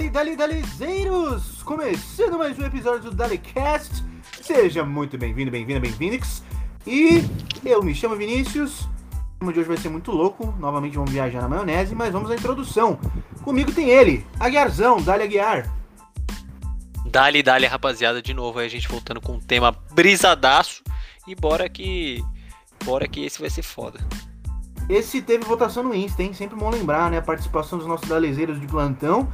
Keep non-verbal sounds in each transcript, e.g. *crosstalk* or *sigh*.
Dali, dali, dalizeiros! Começando mais um episódio do DaliCast. Seja muito bem-vindo, bem-vinda, bem-vindix. E eu me chamo Vinícius. O tema de hoje vai ser muito louco. Novamente vamos viajar na maionese, mas vamos à introdução. Comigo tem ele, Aguiarzão, Dali Aguiar. Dali, dali, rapaziada, de novo aí a gente voltando com um tema brisadaço. E bora que. Bora que esse vai ser foda. Esse teve votação no Insta, hein? Sempre bom lembrar, né? A participação dos nossos dalezeiros de plantão,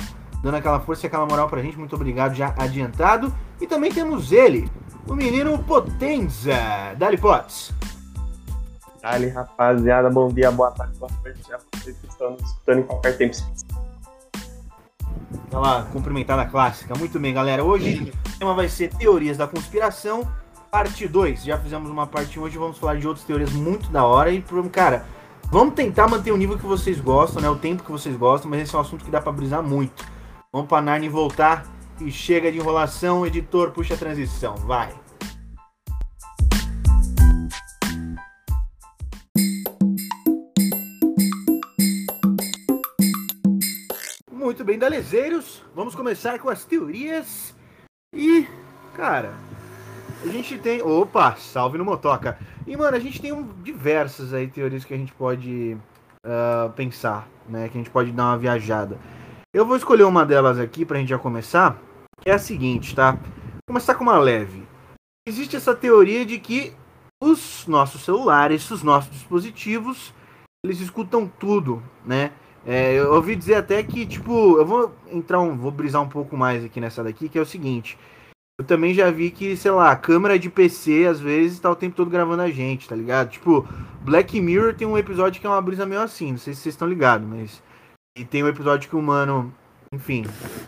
dando aquela força e aquela moral pra gente. Muito obrigado já adiantado. E também temos ele, o menino Potenza. Dali Potts. Dali, rapaziada, bom dia, boa tarde, boa noite a vocês que estão nos escutando em qualquer tempo. Aquela cumprimentada clássica. Muito bem, galera. Hoje o tema vai ser Teorias da Conspiração, parte 2. Já fizemos uma parte 1, hoje vamos falar de outras teorias muito da hora. E, cara, vamos tentar manter o nível que vocês gostam, né? O tempo que vocês gostam, mas esse é um assunto que dá pra brisar muito. Vamos pra Narnia voltar e chega de enrolação. Editor, puxa a transição. Vai. Muito bem, dalezeiros. Vamos começar com as teorias. E, cara, a gente tem. Opa, salve no Motoca. E, mano, a gente tem um, diversas aí teorias que a gente pode uh, pensar, né? Que a gente pode dar uma viajada. Eu vou escolher uma delas aqui pra gente já começar. É a seguinte, tá? Vou começar com uma leve. Existe essa teoria de que os nossos celulares, os nossos dispositivos, eles escutam tudo, né? É, eu ouvi dizer até que, tipo, eu vou entrar um, vou brisar um pouco mais aqui nessa daqui, que é o seguinte. Eu também já vi que, sei lá, a câmera de PC às vezes tá o tempo todo gravando a gente, tá ligado? Tipo, Black Mirror tem um episódio que é uma brisa meio assim, não sei se vocês estão ligados, mas. E tem um episódio que o mano, enfim,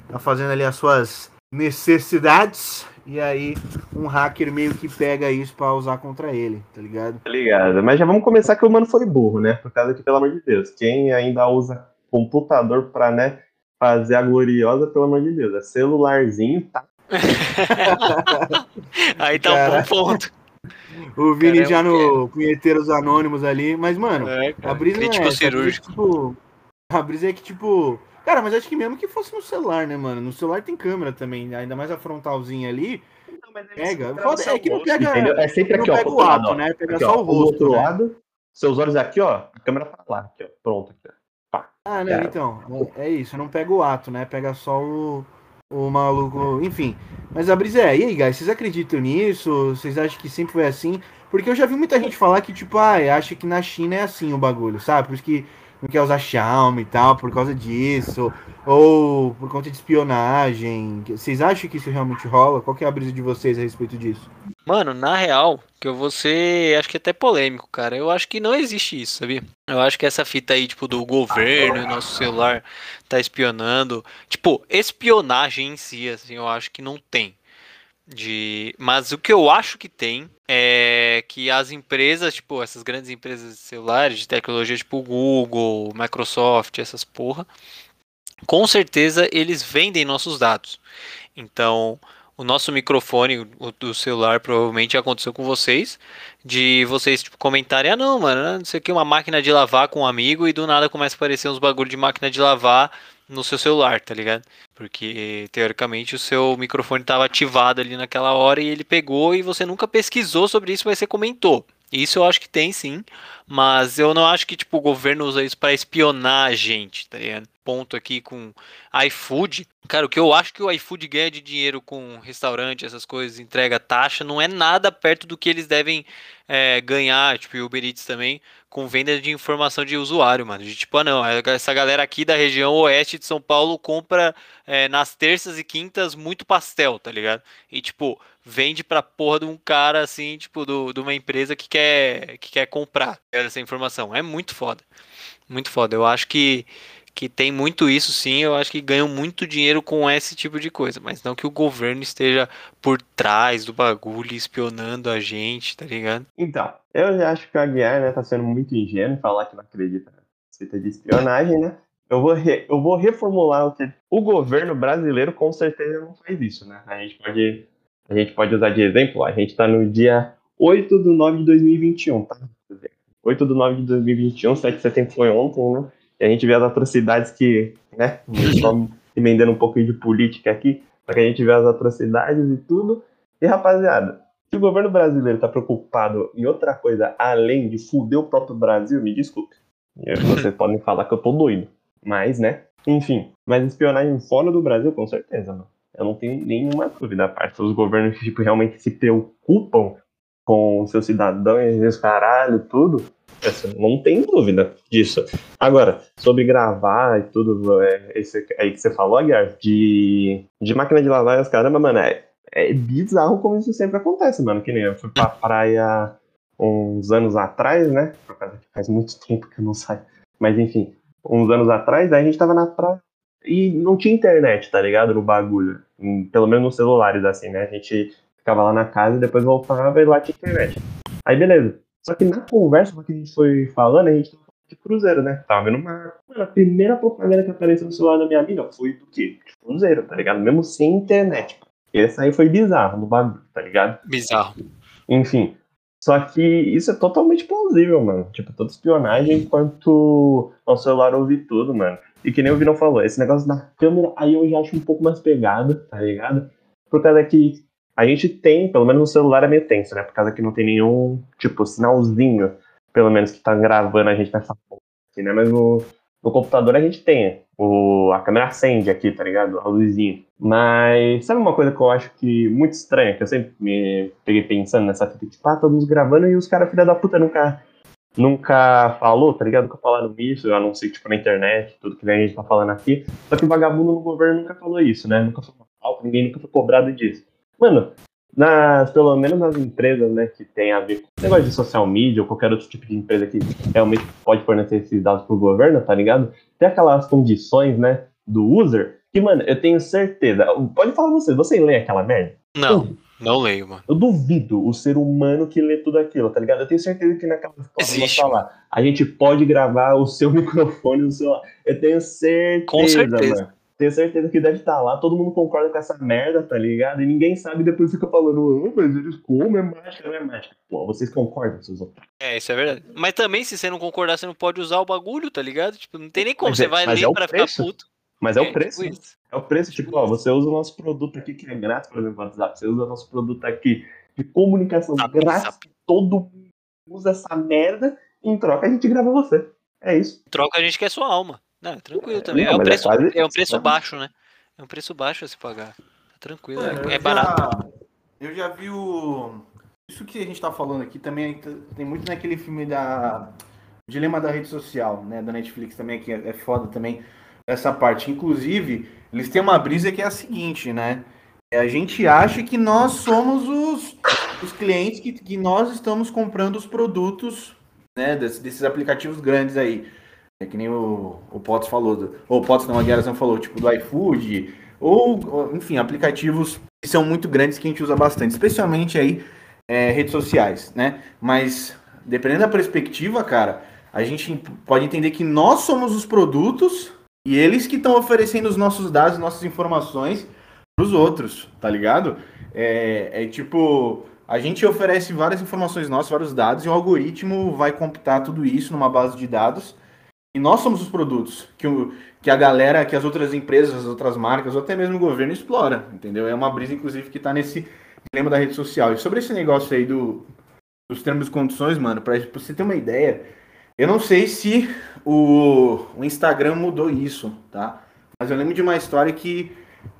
tá fazendo ali as suas necessidades, e aí um hacker meio que pega isso pra usar contra ele, tá ligado? Tá ligado? Mas já vamos começar que o mano foi burro, né? Por causa que, pelo amor de Deus, quem ainda usa computador pra, né, fazer a gloriosa, pelo amor de Deus, é celularzinho, tá? *laughs* Aí tá um bom ponto. O Vini Cara, é já no Punheteiros Anônimos ali, mas, mano, É, a cara, brisa é a brisa é cirúrgico. tipo, a brisa é que, tipo. Cara, mas acho que mesmo que fosse no celular, né, mano? No celular tem câmera também, ainda mais a frontalzinha ali. Pega. Foda- é que não pega- Entendeu? É sempre não aqui, ó. pega o ato, lado, ó. né? Pega Aqui, só ó, o do rosto, outro né? lado, seus olhos aqui, ó. A câmera pra lá, aqui, ó. Pronto. Aqui, ó. Ah, não, É. então, é é isso, não pega o ato, né? Pega só o, o maluco, enfim. Mas a brisa é, e aí, guys, vocês acreditam nisso? Vocês acham que sempre foi assim? Porque eu já vi muita gente falar que, tipo, ah, acha que na China é assim o bagulho, sabe? Por isso que não quer usar Xiaomi e tal, por causa disso. Ou por conta de espionagem. Vocês acham que isso realmente rola? Qual que é a brisa de vocês a respeito disso? Mano, na real, que eu vou ser, acho que até polêmico, cara. Eu acho que não existe isso, sabia? Eu acho que essa fita aí, tipo, do governo nosso celular tá espionando. Tipo, espionagem em si, assim, eu acho que não tem. De... Mas o que eu acho que tem é que as empresas, tipo, essas grandes empresas de celulares, de tecnologia, tipo Google, Microsoft, essas porra, com certeza eles vendem nossos dados. Então, o nosso microfone o do celular provavelmente aconteceu com vocês, de vocês tipo, comentarem, ah não, mano, não sei o que, uma máquina de lavar com um amigo e do nada começa a aparecer uns bagulho de máquina de lavar no seu celular, tá ligado? Porque teoricamente o seu microfone estava ativado ali naquela hora e ele pegou e você nunca pesquisou sobre isso, mas você comentou. Isso eu acho que tem sim, mas eu não acho que tipo o governo usa isso para espionar a gente, tá ligado? Ponto aqui com iFood. Cara, o que eu acho que o iFood ganha de dinheiro com restaurante, essas coisas, entrega taxa, não é nada perto do que eles devem é, ganhar, tipo, e Uber Eats também, com venda de informação de usuário, mano. De tipo, ah não, essa galera aqui da região oeste de São Paulo compra é, nas terças e quintas muito pastel, tá ligado? E tipo, vende pra porra de um cara assim, tipo, do, de uma empresa que quer, que quer comprar essa informação. É muito foda. Muito foda. Eu acho que, que tem muito isso sim. Eu acho que ganham muito dinheiro com esse tipo de coisa. Mas não que o governo esteja por trás do bagulho, espionando a gente, tá ligado? Então, eu já acho que o Aguiar, né, tá sendo muito ingênuo falar que não acredita na cita de espionagem, né? Eu vou, re- eu vou reformular o que o governo brasileiro com certeza não faz isso, né? A gente pode, a gente pode usar de exemplo, a gente tá no dia 8 de 9 de 2021, tá? 8 de 9 de 2021, 7 de setembro foi ontem, né? E a gente vê as atrocidades que, né, só emendando um pouquinho de política aqui, para que a gente veja as atrocidades e tudo. E rapaziada, se o governo brasileiro está preocupado em outra coisa além de fuder o próprio Brasil, me desculpe. Vocês podem falar que eu tô doido. Mas, né? Enfim. Mas espionagem fora do Brasil, com certeza, mano. Eu não tenho nenhuma dúvida. A parte dos governos que tipo, realmente se preocupam com seus cidadãos, esse caralho, tudo. Não tem dúvida disso. Agora, sobre gravar e tudo, é, esse aí que você falou, Aguiar, de, de máquina de lavar e as caramba, mano, é, é bizarro como isso sempre acontece, mano. Que nem eu fui pra praia uns anos atrás, né? Faz muito tempo que eu não saio. Mas enfim, uns anos atrás, aí a gente tava na praia e não tinha internet, tá ligado? No bagulho. Pelo menos nos celulares, assim, né? A gente ficava lá na casa e depois voltava e lá tinha internet. Aí beleza. Só que na conversa que a gente foi falando, a gente tava de cruzeiro, né? Tava vendo uma. Mano, a primeira propaganda que apareceu no celular da minha amiga foi do quê? De cruzeiro, tá ligado? Mesmo sem internet. Esse aí foi bizarro no bagulho, tá ligado? Bizarro. Enfim. Só que isso é totalmente plausível, mano. Tipo, toda espionagem enquanto o celular ouve tudo, mano. E que nem o Vinão falou, esse negócio da câmera aí eu já acho um pouco mais pegado, tá ligado? Por causa que a gente tem, pelo menos no celular é meio tenso, né? Por causa que não tem nenhum, tipo, sinalzinho, pelo menos que tá gravando a gente nessa porra aqui, né? Mas no, no computador a gente tem. O, a câmera acende aqui, tá ligado? A luzinha. Mas sabe uma coisa que eu acho que muito estranha, que eu sempre me peguei pensando nessa fita, tipo, ah, todos gravando e os caras, filha da puta, nunca, nunca falou, tá ligado? Nunca falaram isso, a não ser, tipo, na internet, tudo que a gente tá falando aqui. Só que o vagabundo no governo nunca falou isso, né? Nunca falou alto, ninguém nunca foi cobrado disso. Mano, nas, pelo menos nas empresas, né, que tem a ver com negócio de social media ou qualquer outro tipo de empresa que realmente pode fornecer esses dados pro governo, tá ligado? Tem aquelas condições, né, do user, que, mano, eu tenho certeza. Pode falar você, você lê aquela merda? Não, não leio, mano. Eu duvido o ser humano que lê tudo aquilo, tá ligado? Eu tenho certeza que naquela Existe, falar, a gente pode gravar o seu *laughs* microfone no celular. Eu tenho certeza, Com certeza. mano. Tenho certeza que deve estar lá, todo mundo concorda com essa merda, tá ligado? E ninguém sabe depois fica falando, oh, mas eles comem, é mágica, não é mágica. Pô, vocês concordam, seus outros. É, isso é verdade. Mas também, se você não concordar, você não pode usar o bagulho, tá ligado? Tipo, não tem nem como. Mas você é- vai ler é o pra preço. ficar puto. Mas é, o tipo preço. né? isso. É o preço, tipo, ó, você usa o nosso produto aqui que é grátis, por exemplo, WhatsApp. Você usa o nosso produto aqui de comunicação Zap, grátis. zap. Todo mundo usa essa merda. Em troca, a gente grava você. É isso. Troca a gente quer sua alma. Não, é tranquilo também. não, é, um mas é preço, quase é um preço né? baixo, né? É um preço baixo a se pagar. Tá tranquilo, é, é já- barato. Eu já vi o. Isso que a gente tá falando aqui também tem muito naquele filme da. Dilema da rede social, né? Da Netflix também, que é é foda também essa parte. Inclusive, eles têm uma brisa que é a seguinte, né? É, A gente acha que nós somos os, os clientes, que, que nós estamos comprando os produtos né, desses, desses aplicativos grandes aí. É que nem o, o Potts falou, do, ou o Potts não, a Guerra falou, tipo do iFood, ou, enfim, aplicativos que são muito grandes que a gente usa bastante, especialmente aí é, redes sociais, né? Mas dependendo da perspectiva, cara, a gente pode entender que nós somos os produtos e eles que estão oferecendo os nossos dados, nossas informações para os outros, tá ligado? É, é tipo, a gente oferece várias informações nossas, vários dados, e o algoritmo vai computar tudo isso numa base de dados. E nós somos os produtos que, o, que a galera, que as outras empresas, as outras marcas, ou até mesmo o governo explora, entendeu? É uma brisa, inclusive, que tá nesse dilema da rede social. E sobre esse negócio aí do, dos termos e condições, mano, pra você ter uma ideia, eu não sei se o, o Instagram mudou isso, tá? Mas eu lembro de uma história que,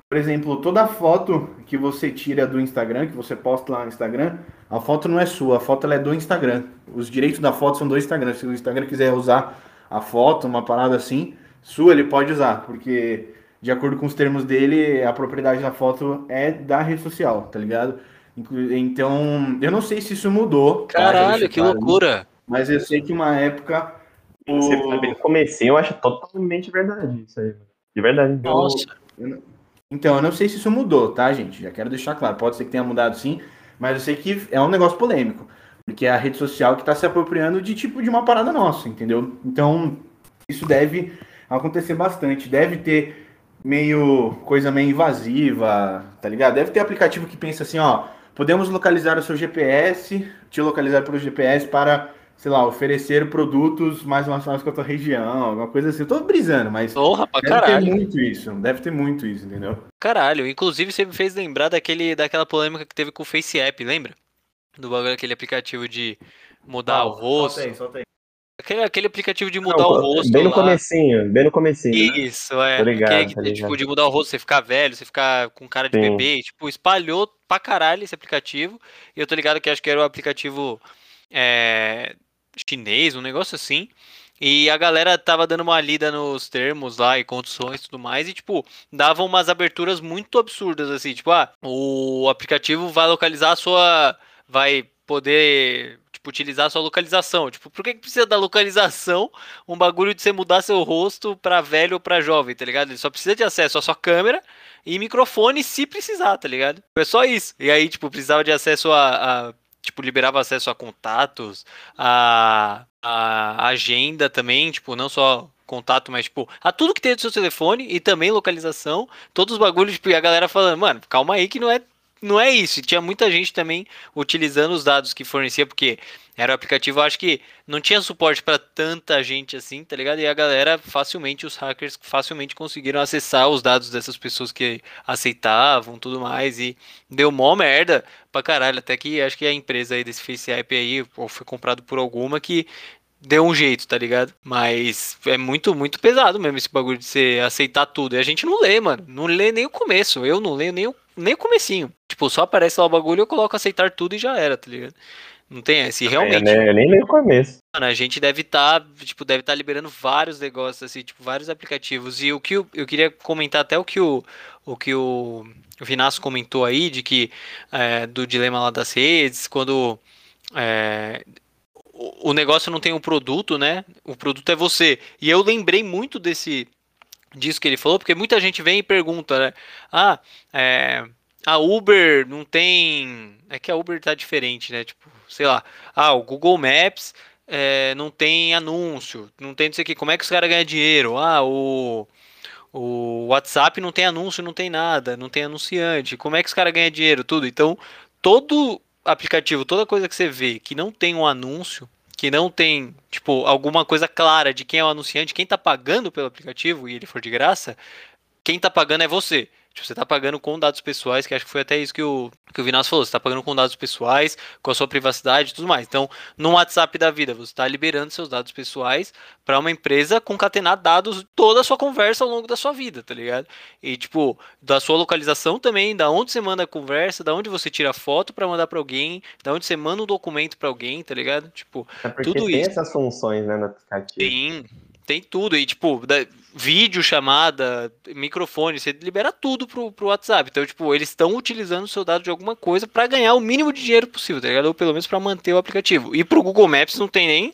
por exemplo, toda foto que você tira do Instagram, que você posta lá no Instagram, a foto não é sua, a foto ela é do Instagram. Os direitos da foto são do Instagram. Se o Instagram quiser usar a foto, uma parada assim, sua, ele pode usar, porque de acordo com os termos dele, a propriedade da foto é da rede social, tá ligado? Então, eu não sei se isso mudou. tá? Caralho, que loucura. Mas eu sei que uma época. o- Você bem no comecinho, eu acho totalmente verdade isso aí. De verdade. Nossa. Então, eu não sei se isso mudou, tá, gente? Já quero deixar claro. Pode ser que tenha mudado sim, mas eu sei que é um negócio polêmico. Porque é a rede social que está se apropriando de tipo de uma parada nossa, entendeu? Então, isso deve acontecer bastante. Deve ter meio coisa meio invasiva, tá ligado? Deve ter aplicativo que pensa assim, ó, podemos localizar o seu GPS, te localizar pelo GPS para sei lá, oferecer produtos mais relacionados com a tua região, alguma coisa assim. Eu tô brisando, mas Porra, pra deve caralho. ter muito isso. Deve ter muito isso, entendeu? Caralho, inclusive você me fez lembrar daquele, daquela polêmica que teve com o Face App, lembra? Do bagulho, aquele aplicativo de mudar o rosto. Solta aí, solta aí. Aquele, aquele aplicativo de Não, mudar o rosto. bem no lá. comecinho, bem no comecinho. né? Isso, é. Tô ligado, que, tá tem, ligado. tipo, de mudar o rosto, você ficar velho, você ficar com cara de Sim. bebê. Tipo, espalhou pra caralho esse aplicativo. E eu tô ligado que acho que era o aplicativo é, chinês, um negócio assim. E a galera tava dando uma lida nos termos lá e condições e tudo mais. E, tipo, davam umas aberturas muito absurdas, assim. Tipo, ah, o aplicativo vai localizar a sua. Vai poder. Tipo, utilizar a sua localização. Tipo, por que, que precisa da localização um bagulho de você mudar seu rosto pra velho ou pra jovem, tá ligado? Ele só precisa de acesso à sua câmera e microfone se precisar, tá ligado? É só isso. E aí, tipo, precisava de acesso a. a- tipo, liberava acesso a contatos, a, a agenda também, tipo, não só contato, mas, tipo, a tudo que tem do seu telefone e também localização, todos os bagulhos, tipo, e a galera falando, mano, calma aí que não é. Não é isso. E tinha muita gente também utilizando os dados que fornecia, porque era o aplicativo, acho que não tinha suporte para tanta gente assim, tá ligado? E a galera facilmente, os hackers facilmente conseguiram acessar os dados dessas pessoas que aceitavam, tudo mais, e deu mó merda pra caralho, até que acho que a empresa aí desse Face App aí, ou foi comprado por alguma que deu um jeito, tá ligado? Mas é muito, muito pesado mesmo esse bagulho de você aceitar tudo. E a gente não lê, mano. Não lê nem o começo. Eu não leio nem o, nem o comecinho. Tipo, só aparece lá o bagulho, eu coloco aceitar tudo e já era, tá ligado? Não tem essa. E realmente, Eu, nem- eu nem leio o começo. Mano, a gente deve estar, tipo, deve estar liberando vários negócios, assim, tipo, vários aplicativos. E o que eu, eu queria comentar até o que o, o que o, o Vinasco comentou aí, de que, é, do dilema lá das redes, quando é, o, o negócio não tem um produto, né? O produto é você. E eu lembrei muito desse, disso que ele falou, porque muita gente vem e pergunta, né? Ah, é, a Uber não tem. É que a Uber tá diferente, né? Tipo, sei lá. Ah, o Google Maps é, não tem anúncio, não tem não sei o que. Como é que os caras ganham dinheiro? Ah, o, o WhatsApp não tem anúncio, não tem nada, não tem anunciante. Como é que os caras ganham dinheiro? Tudo. Então, todo aplicativo, toda coisa que você vê que não tem um anúncio, que não tem, tipo, alguma coisa clara de quem é o anunciante, quem tá pagando pelo aplicativo e ele for de graça, quem tá pagando é você. Tipo, você tá pagando com dados pessoais, que acho que foi até isso que o, que o Vinas falou. Você tá pagando com dados pessoais, com a sua privacidade e tudo mais. Então, no WhatsApp da vida, você tá liberando seus dados pessoais para uma empresa concatenar dados de toda a sua conversa ao longo da sua vida, tá ligado? E, tipo, da sua localização também, da onde você manda a conversa, da onde você tira foto para mandar para alguém, da onde você manda um documento para alguém, tá ligado? Tipo, É Tudo tem isso. essas funções, né, no aplicativo. tem, tem tudo. E, tipo, da- vídeo, chamada, microfone, você libera tudo pro, pro WhatsApp. Então, tipo, eles estão utilizando o seu dado de alguma coisa para ganhar o mínimo de dinheiro possível, tá ligado? Ou pelo menos para manter o aplicativo. E pro Google Maps não tem nem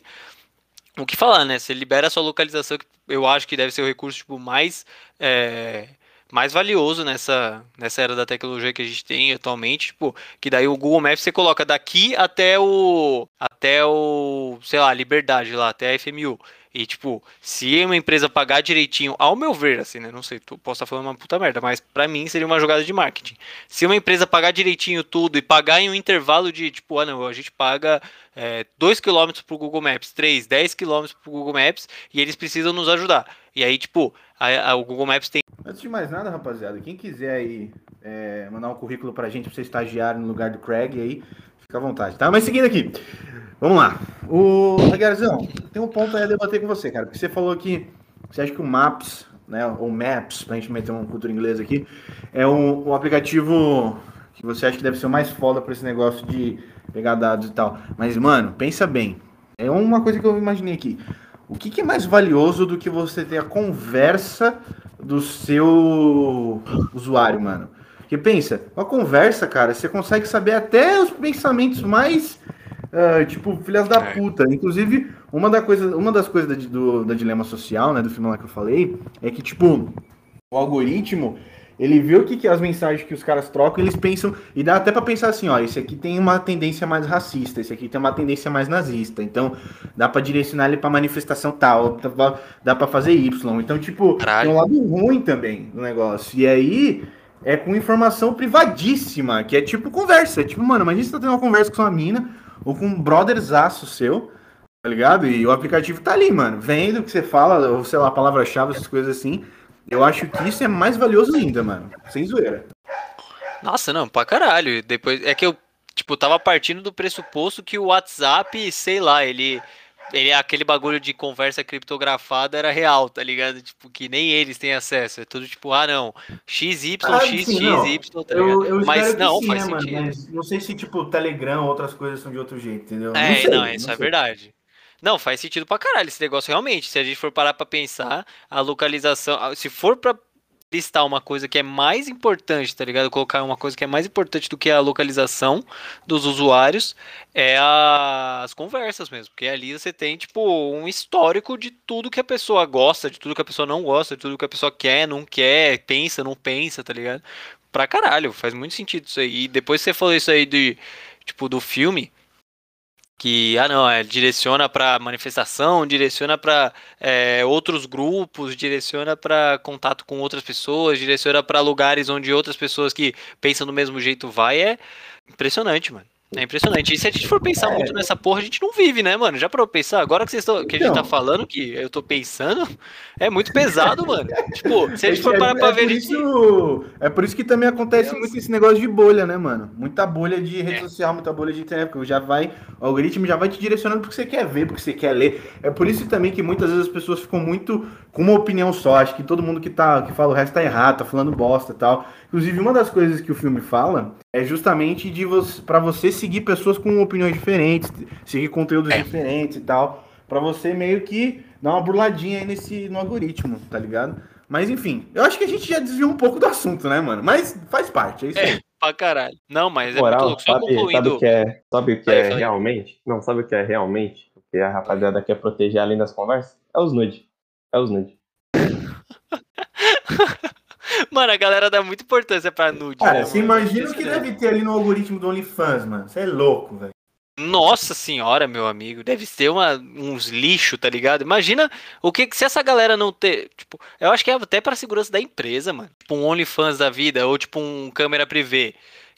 o que falar, né? Você libera a sua localização, que eu acho que deve ser o recurso, tipo, mais. é, mais valioso nessa, nessa era da tecnologia que a gente tem atualmente, tipo, que daí o Google Maps você coloca daqui até o até o, sei lá, Liberdade lá, até a FMU. E tipo, se uma empresa pagar direitinho, ao meu ver, assim, né, não sei, tu posso estar falando uma puta merda, mas pra mim seria uma jogada de marketing. Se uma empresa pagar direitinho tudo e pagar em um intervalo de, tipo, ah não, a gente paga 2 km pro Google Maps, 3, 10 km pro Google Maps e eles precisam nos ajudar. E aí, tipo, a- a- o Google Maps tem Antes de mais nada, rapaziada, quem quiser aí é, mandar um currículo pra gente pra ser estagiário no lugar do Craig aí, fica à vontade, tá? Mas seguindo aqui, vamos lá. O Aguiarzão, tem um ponto aí a debater com você, cara, porque você falou que você acha que o Maps, né, ou Maps, pra gente meter uma cultura inglesa aqui, é um, um aplicativo que você acha que deve ser o mais foda pra esse negócio de pegar dados e tal. Mas, mano, pensa bem, é uma coisa que eu imaginei aqui. O que, que é mais valioso do que você ter a conversa do seu usuário, mano? Porque pensa, com a conversa, cara, você consegue saber até os pensamentos mais, ah, tipo, filhas da É. puta. Inclusive, uma, da coisa, uma das coisas da, do, da Dilema Social, né, do filme lá que eu falei, é que, tipo, o algoritmo, ele vê o que, que as mensagens que os caras trocam, eles pensam, e dá até pra pensar assim, ó, esse aqui tem uma tendência mais racista, esse aqui tem uma tendência mais nazista, então dá pra direcionar ele pra manifestação tal, dá pra fazer Y. Então, tipo, Caralho. tem um lado ruim também do negócio. E aí é com informação privadíssima, que é tipo conversa. É tipo, mano, imagina você tá tendo uma conversa com sua mina ou com um brotherzaço seu, Tá ligado? E o aplicativo tá ali, mano. Vendo o que você fala, ou sei lá, palavra-chave, essas coisas assim. Eu acho que isso é mais valioso ainda, mano. Sem zoeira. Nossa, não, pra caralho. Depois é que eu, tipo, tava partindo do pressuposto que o WhatsApp, sei lá, ele ele aquele bagulho de conversa criptografada era real, tá ligado? Tipo, que nem eles têm acesso. É tudo tipo, ah, não, XY, ah, X, sim, X, tá? Eu, eu mas não, sim, faz né, sentido. Mas não sei se, tipo, Telegram, outras coisas são de outro jeito, entendeu? É, não, sei, não isso não é verdade. Não, faz sentido pra caralho esse negócio realmente. Se a gente for parar pra pensar, a localização. Se for pra listar uma coisa que é mais importante, tá ligado? Colocar uma coisa que é mais importante do que a localização dos usuários é a... as conversas mesmo, porque ali você tem tipo um histórico de tudo que a pessoa gosta, de tudo que a pessoa não gosta, de tudo que a pessoa quer, não quer, pensa, não pensa, tá ligado? Pra caralho, faz muito sentido isso aí. E depois você falou isso aí de tipo do filme, que ah não é direciona para manifestação direciona para é, outros grupos direciona para contato com outras pessoas direciona para lugares onde outras pessoas que pensam do mesmo jeito vai é impressionante mano é impressionante. E se a gente for pensar é. muito nessa porra, a gente não vive, né, mano? Já pra pensar, agora que, vocês tão, que a gente tá falando, que eu tô pensando, é muito pesado, *laughs* mano. Tipo, se a gente for é, parar é, pra é ver. Por isso, é por isso que também acontece Deus. muito esse negócio de bolha, né, mano? Muita bolha de rede é. social, muita bolha de internet, porque já vai, o algoritmo já vai te direcionando porque você quer ver, porque você quer ler. É por isso também que muitas vezes as pessoas ficam muito com uma opinião só. Acho que todo mundo que, tá, que fala o resto tá errado, tá falando bosta e tal. Inclusive, uma das coisas que o filme fala é justamente de você, para você seguir pessoas com opiniões diferentes, seguir conteúdos é. diferentes e tal, para você meio que dar uma burladinha aí nesse no algoritmo, tá ligado? Mas enfim, eu acho que a gente já desviou um pouco do assunto, né, mano? Mas faz parte, é isso é, aí. É, pra caralho. Não, mas é Moral, muito louco. Só sabe, concluindo... sabe o que é, sabe o que é realmente? Não, sabe o que é realmente? O que a rapaziada quer proteger além das conversas? É os nude. É os nude. *laughs* Mano, a galera dá muita importância pra nude. Cara, né, você imagina o que deve ter ali no algoritmo do OnlyFans, mano. Você é louco, velho. Nossa senhora, meu amigo, deve ter uma, uns lixo, tá ligado? Imagina o que se essa galera não ter, tipo, eu acho que é até para segurança da empresa, mano. Tipo um OnlyFans da vida ou tipo um câmera privê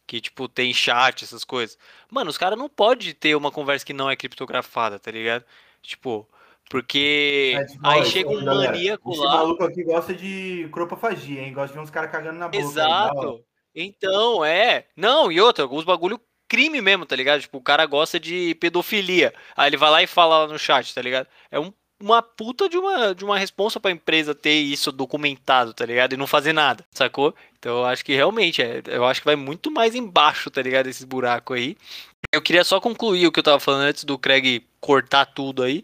que tipo tem chat, essas coisas. Mano, os caras não pode ter uma conversa que não é criptografada, tá ligado? Tipo, porque é, aí chega um galera, maníaco esse lá. Esse maluco aqui gosta de cropofagia, hein? Gosta de ver uns caras cagando na boca. Exato. então, é. Não, e outra, alguns bagulho crime mesmo, tá ligado? Tipo, o cara gosta de pedofilia. Aí ele vai lá e fala lá no chat, tá ligado? É um, uma puta de uma, de uma responsa pra empresa ter isso documentado, tá ligado? E não fazer nada, sacou? Então eu acho que realmente, é, eu acho que vai muito mais embaixo, tá ligado? Esses buracos aí. Eu queria só concluir o que eu tava falando antes do Craig cortar tudo aí.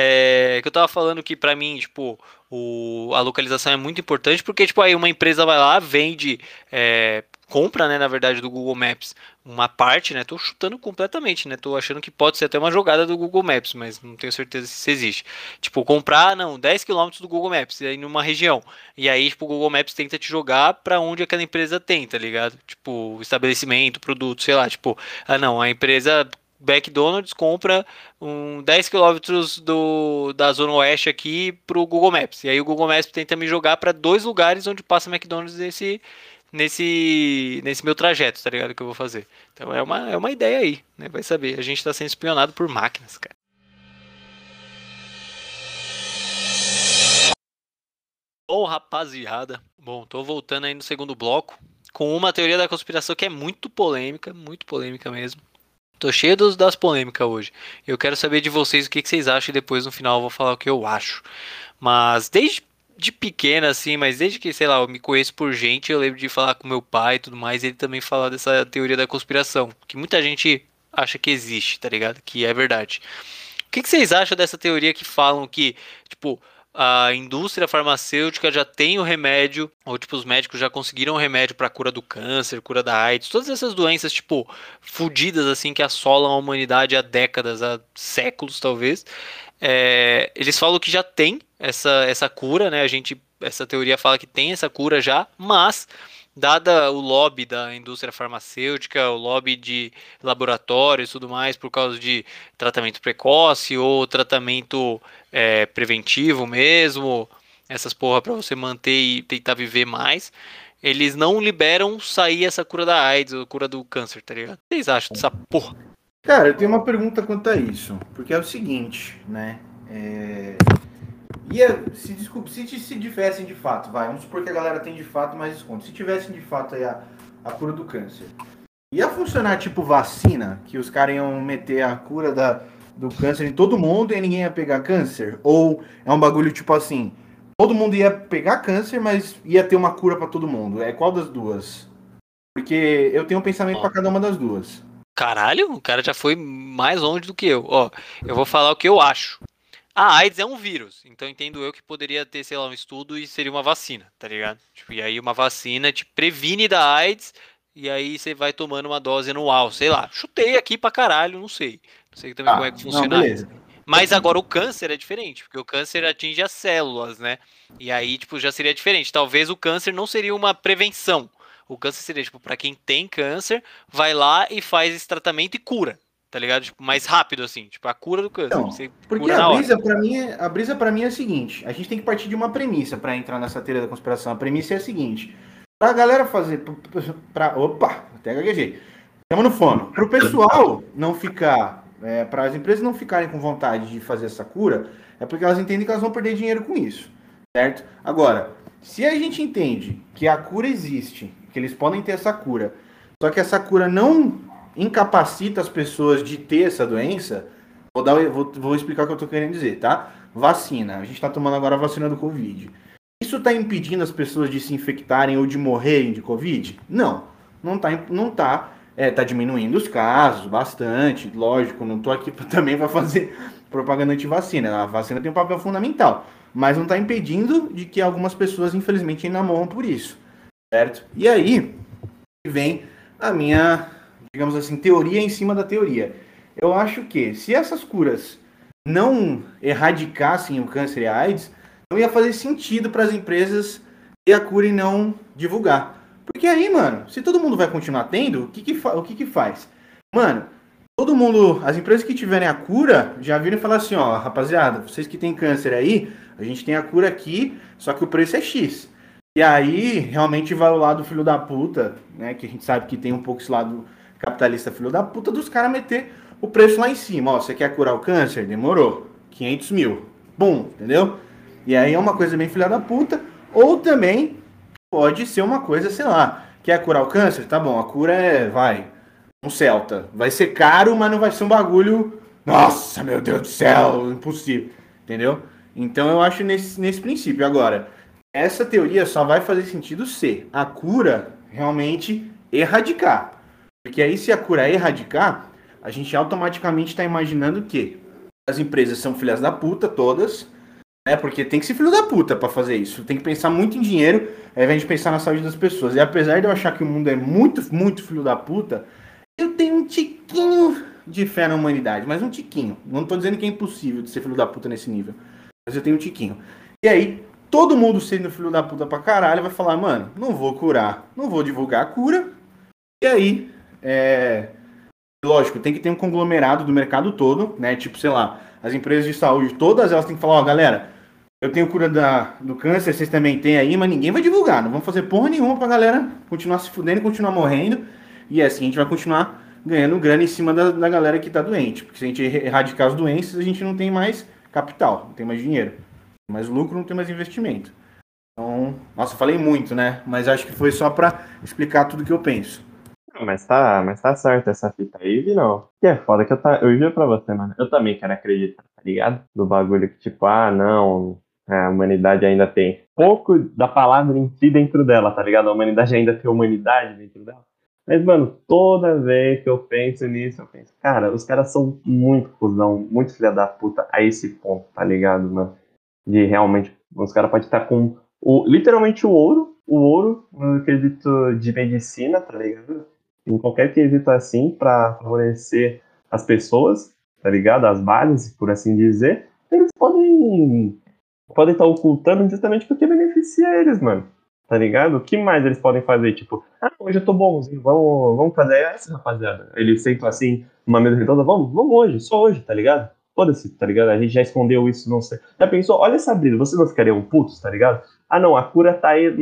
É, que eu tava falando que para mim, tipo, o, a localização é muito importante porque, tipo, aí uma empresa vai lá, vende, é, compra, né, na verdade, do Google Maps uma parte, né? Tô chutando completamente, né? Tô achando que pode ser até uma jogada do Google Maps, mas não tenho certeza se isso existe. Tipo, comprar, não, 10 km do Google Maps, aí numa região. E aí, tipo, o Google Maps tenta te jogar para onde aquela empresa tem, tá ligado? Tipo, estabelecimento, produto, sei lá, tipo, ah, não, a empresa McDonald's compra um 10 quilômetros do, da Zona Oeste aqui pro Google Maps. E aí o Google Maps tenta me jogar para dois lugares onde passa McDonald's nesse, nesse, nesse meu trajeto, tá ligado? Que eu vou fazer. Então é uma, é uma ideia aí, né? Vai saber. A gente tá sendo espionado por máquinas, cara. Bom, rapaziada. Bom, tô voltando aí no segundo bloco com uma teoria da conspiração que é muito polêmica, muito polêmica mesmo. Tô cheio dos, das polêmicas hoje. Eu quero saber de vocês o que, que, vocês acham e depois no final eu vou falar o que eu acho. Mas desde de pequena, assim, mas desde que, sei lá, eu me conheço por gente, eu lembro de falar com meu pai e tudo mais, ele também falar dessa teoria da conspiração. Que muita gente acha que existe, tá ligado? Que é verdade. O que, que vocês acham dessa teoria que falam que, tipo, a indústria farmacêutica já tem o remédio, ou tipo, os médicos já conseguiram o remédio para cura do câncer, cura da AIDS, todas essas doenças, tipo, fudidas, assim, que assolam a humanidade há décadas, há séculos, talvez. É, eles falam que já tem essa, essa cura, né? A gente, essa teoria fala que tem essa cura já, mas dada o lobby da indústria farmacêutica, o lobby de laboratórios e tudo mais, por causa de tratamento precoce ou tratamento é, preventivo mesmo, essas porra para você manter e tentar viver mais, eles não liberam sair essa cura da AIDS ou cura do câncer, tá ligado? O que vocês acham dessa porra? Cara, eu tenho uma pergunta quanto a isso. Porque é o seguinte, né? É... Ia, se, desculpa, se, se tivessem de fato, vai, vamos supor que a galera tem de fato mais desconto. Se tivessem de fato a, a cura do câncer, ia funcionar tipo vacina, que os caras iam meter a cura da, do câncer em todo mundo e ninguém ia pegar câncer? Ou é um bagulho tipo assim, todo mundo ia pegar câncer, mas ia ter uma cura para todo mundo? É qual das duas? Porque eu tenho um pensamento para cada uma das duas. Caralho, o cara já foi mais longe do que eu. Ó, eu vou falar o que eu acho. A AIDS é um vírus, então entendo eu que poderia ter, sei lá, um estudo e seria uma vacina, tá ligado? Tipo, e aí uma vacina te previne da AIDS e aí você vai tomando uma dose anual, sei lá. Chutei aqui pra caralho, não sei. Não sei também ah, como é que funciona. Não, Mas agora o câncer é diferente, porque o câncer atinge as células, né? E aí, tipo, já seria diferente. Talvez o câncer não seria uma prevenção. O câncer seria, tipo, pra quem tem câncer, vai lá e faz esse tratamento e cura tá ligado? Tipo, mais rápido, assim, tipo, a cura do câncer. Então, porque a brisa, para mim, é, a brisa para mim é a seguinte: a gente tem que partir de uma premissa para entrar nessa teoria da conspiração. A premissa é a seguinte: pra galera fazer. Pra, opa, até gaguejei. Estamos no fono. Pro pessoal não ficar. É, para as empresas não ficarem com vontade de fazer essa cura, é porque elas entendem que elas vão perder dinheiro com isso. Certo? Agora, se a gente entende que a cura existe, que eles podem ter essa cura, só que essa cura não incapacita as pessoas de ter essa doença, vou, dar, vou, vou explicar o que eu estou querendo dizer, tá? Vacina. A gente está tomando agora a vacina do Covid. Isso está impedindo as pessoas de se infectarem ou de morrerem de Covid? Não. Não está. Não tá, é, tá diminuindo os casos bastante, lógico. Não estou aqui *laughs* também para fazer propaganda anti-vacina. A vacina tem um papel fundamental. Mas não está impedindo de que algumas pessoas, infelizmente, ainda morram por isso. Certo? E aí vem a minha digamos assim, teoria em cima da teoria. Eu acho que se essas curas não erradicassem o câncer e a AIDS, não ia fazer sentido para as empresas ter a cura e não divulgar. Porque aí, mano, se todo mundo vai continuar tendo, o que que, o que, que faz? Mano, todo mundo, as empresas que tiverem a cura, já viram falar assim, ó, rapaziada, vocês que têm câncer aí, a gente tem a cura aqui, só que o preço é X. E aí, realmente vai o lado filho da puta, né, que a gente sabe que tem um pouco esse lado capitalista filho da puta dos caras meter o preço lá em cima. Ó, você quer curar o câncer? Demorou. 500 mil. Bum, entendeu? E aí é uma coisa bem filha da puta. Ou também pode ser uma coisa, sei lá, quer curar o câncer? Tá bom, a cura é, vai, um Celta. Vai ser caro, mas não vai ser um bagulho, nossa, meu Deus do céu, impossível. Entendeu? Então eu acho nesse, nesse princípio. Agora, essa teoria só vai fazer sentido se a cura realmente erradicar. Porque aí, se a cura é erradicar, a gente automaticamente está imaginando que as empresas são filhas da puta, todas, né? Porque tem que ser filho da puta para fazer isso. Tem que pensar muito em dinheiro, ao invés de pensar na saúde das pessoas. E apesar de eu achar que o mundo é muito, muito filho da puta, eu tenho um tiquinho de fé na humanidade, mas um tiquinho. Não tô dizendo que é impossível de ser filho da puta nesse nível, mas eu tenho um tiquinho. E aí, todo mundo sendo filho da puta pra caralho vai falar, mano, não vou curar, não vou divulgar a cura. E aí, é, lógico, tem que ter um conglomerado do mercado todo, né? Tipo, sei lá, as empresas de saúde, todas elas têm que falar, ó, galera, eu tenho cura da, do câncer, vocês também têm aí, mas ninguém vai divulgar. Não vamos fazer porra nenhuma pra galera continuar se fudendo continuar morrendo. E assim a gente vai continuar ganhando grana em cima da, da galera que tá doente. Porque se a gente erradicar as doenças, a gente não tem mais capital, não tem mais dinheiro. Mais lucro, não tem mais investimento. Então, nossa, falei muito, né? Mas acho que foi só para explicar tudo que eu penso. Mas tá, mas tá certo essa fita aí, não. Que é foda que eu, tá, eu juro pra você, mano. Eu também quero acreditar, tá ligado? Do bagulho que, tipo, ah, não, a humanidade ainda tem pouco da palavra em si dentro dela, tá ligado? A humanidade ainda tem humanidade dentro dela. Mas, mano, toda vez que eu penso nisso, eu penso, cara, os caras são muito cuzão, muito filha da puta a esse ponto, tá ligado, mano? De realmente, os caras podem estar com o, literalmente o ouro, o ouro, no acredito, de medicina, tá ligado? Em qualquer quesito assim, para favorecer as pessoas, tá ligado? As bases, por assim dizer, eles podem podem estar tá ocultando justamente porque beneficia eles, mano. Tá ligado? O que mais eles podem fazer? Tipo, ah, hoje eu tô bonzinho, vamos, vamos fazer essa, rapaziada. Eles sentam assim, uma mesa redonda, vamos, vamos hoje, só hoje, tá ligado? Foda-se, tá ligado? A gente já escondeu isso, não sei. Já pensou? Olha essa brisa, vocês não ficariam putos, tá ligado? Ah, não, a cura tá aí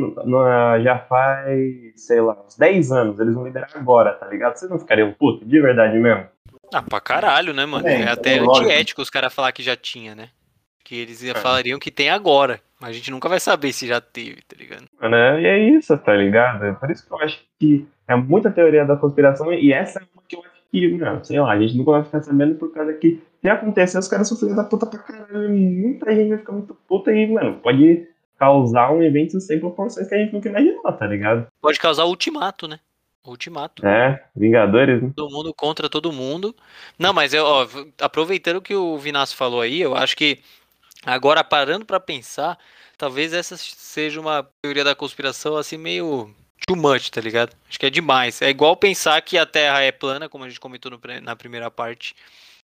já faz, sei lá, uns 10 anos. Eles vão liberar agora, tá ligado? Vocês não ficariam putos, de verdade mesmo? Ah, pra caralho, né, mano? É, É, até é antiético os caras falar que já tinha, né? Que eles falariam que tem agora. Mas a gente nunca vai saber se já teve, tá ligado? Né? E é isso, tá ligado? É por isso que eu acho que é muita teoria da conspiração e essa é uma que eu acho que, não, sei lá, a gente nunca vai ficar sabendo por causa que se acontecer, os caras são filhos da puta pra caralho. Muita gente vai ficar muito puta e, mano, pode causar um evento sem proporções que a gente nunca imaginou, tá ligado? Pode causar ultimato, né? Ultimato. É, Vingadores, né? Todo mundo contra todo mundo. Não, mas eu, ó, aproveitando o que o Vinassi falou aí, eu acho que agora parando pra pensar, talvez essa seja uma teoria da conspiração assim meio too much, tá ligado? Acho que é demais. É igual pensar que a Terra é plana, como a gente comentou no na primeira parte,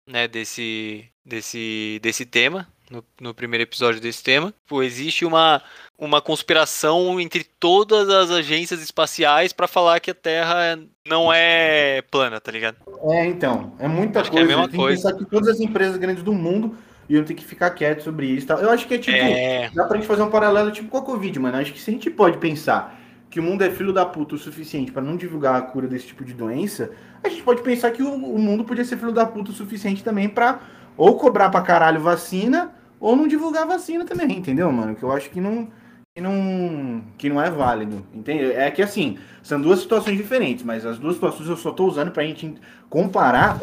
né, desse desse desse tema, no, no primeiro episódio desse tema. Pô, existe uma uma conspiração entre todas as agências espaciais pra falar que a Terra não é plana, tá ligado? É, então, é muita Acho que é a coisa. mesma Tem que coisa. pensar que todas as empresas grandes do mundo iam ter que ficar quietas sobre isso. tal. Eu acho que é tipo, É, dá pra gente fazer um paralelo tipo com a Covid, mano. Acho que se a gente pode pensar que o mundo é filho da puta o suficiente pra não divulgar a cura desse tipo de doença, a gente pode pensar que o, o mundo podia ser filho da puta o suficiente também pra ou cobrar pra caralho vacina ou não divulgar vacina também, entendeu, mano? Que eu acho que não que não que não é válido, entende? É que assim, são duas situações diferentes, mas as duas situações eu só tô usando pra gente comparar.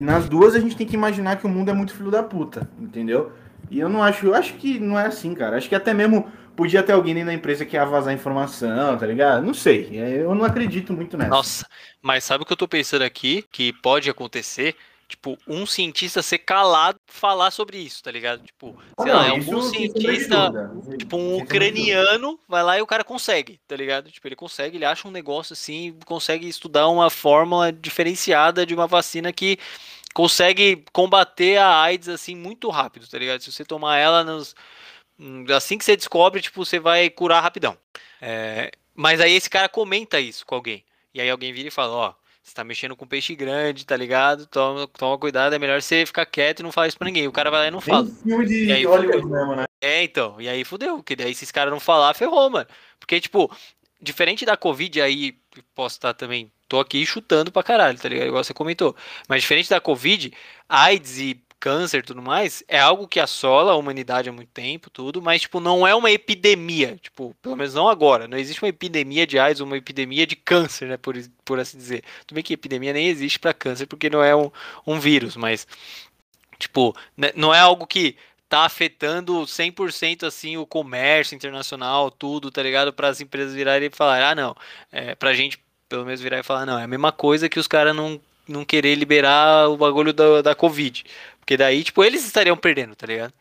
Nas duas a gente tem que imaginar que o mundo é muito filho da puta, entendeu? E eu não acho, eu acho que não é assim, cara. Acho que até mesmo podia ter alguém da empresa que ia vazar informação, tá ligado? Não sei. é, Eu não acredito muito nessa. Nossa, mas sabe o que eu tô pensando aqui? Que pode acontecer? Tipo, um cientista ser calado falar sobre isso, tá ligado? Tipo, sei não, lá, é algum cientista, dúvida. tipo um ucraniano, vai lá e o cara consegue, tá ligado? Tipo, ele consegue, ele acha um negócio assim, consegue estudar uma fórmula diferenciada de uma vacina que consegue combater a AIDS assim muito rápido, tá ligado? Se você tomar ela nos assim que você descobre, tipo, você vai curar rapidão. É, mas aí esse cara comenta isso com alguém. E aí alguém vira e fala, ó, você tá mexendo com peixe grande, tá ligado? Toma, toma cuidado, é melhor você ficar quieto e não falar isso pra ninguém. O cara vai lá e não fala. Filme de E aí, Hollywood mesmo, né? É, então, e aí fudeu, porque daí se esse cara não falar, ferrou, mano. Porque, tipo, diferente da Covid, aí posso estar também, tô aqui chutando pra caralho, tá ligado? Igual você comentou. Mas diferente da Covid, AIDS e câncer e tudo mais, é algo que assola a humanidade há muito tempo, tudo, mas, tipo, não é uma epidemia, tipo, pelo menos não agora. Não existe uma epidemia de AIDS, uma epidemia de câncer, né, por, por assim dizer. Tudo bem que epidemia nem existe pra câncer, porque não é um, um vírus, mas, tipo, né, não é algo que tá afetando 100% assim o comércio internacional, tudo, tá ligado? Para as empresas virarem e falar, ah, não, é, pra gente pelo menos virar e falar, não, é a mesma coisa que os caras não, não querer liberar o bagulho da, da Covid. Porque daí, tipo, eles estariam perdendo, tá ligado?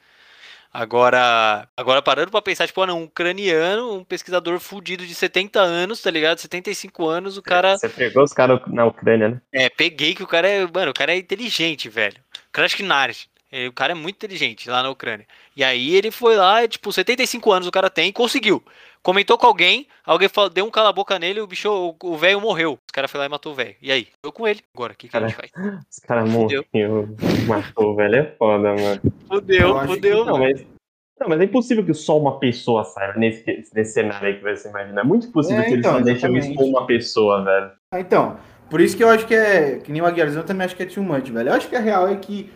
Agora, agora parando pra pensar, tipo, ah, não, um ucraniano, um pesquisador fudido de 70 anos, tá ligado? 75 anos, o cara. Você pegou os caras na Ucrânia, né? É, peguei que o cara é. Mano, o cara é inteligente, velho. Krashkinarsky. É, O cara é muito inteligente lá na Ucrânia. E aí ele foi lá, tipo, 75 anos o cara tem e conseguiu. Comentou com alguém, alguém falou, deu um cala-boca nele, o bicho, o- o velho morreu. Os cara foi lá e matou o velho. E aí? Eu com ele. Agora, o que, que a gente faz? *laughs* Os caras morreram, matou, velho. É foda, mano. Fudeu, Eu acho que fudeu, Não, mano. mas, não, mas é impossível que só uma pessoa saiba nesse, nesse cenário aí que você imagina. É muito impossível É, que eles então, só deixam isso exatamente. com uma pessoa, velho. Ah, então, por isso que eu acho que é. Que nem o Aguiarzão eu também acho que é too much, velho. Eu acho que a real é que.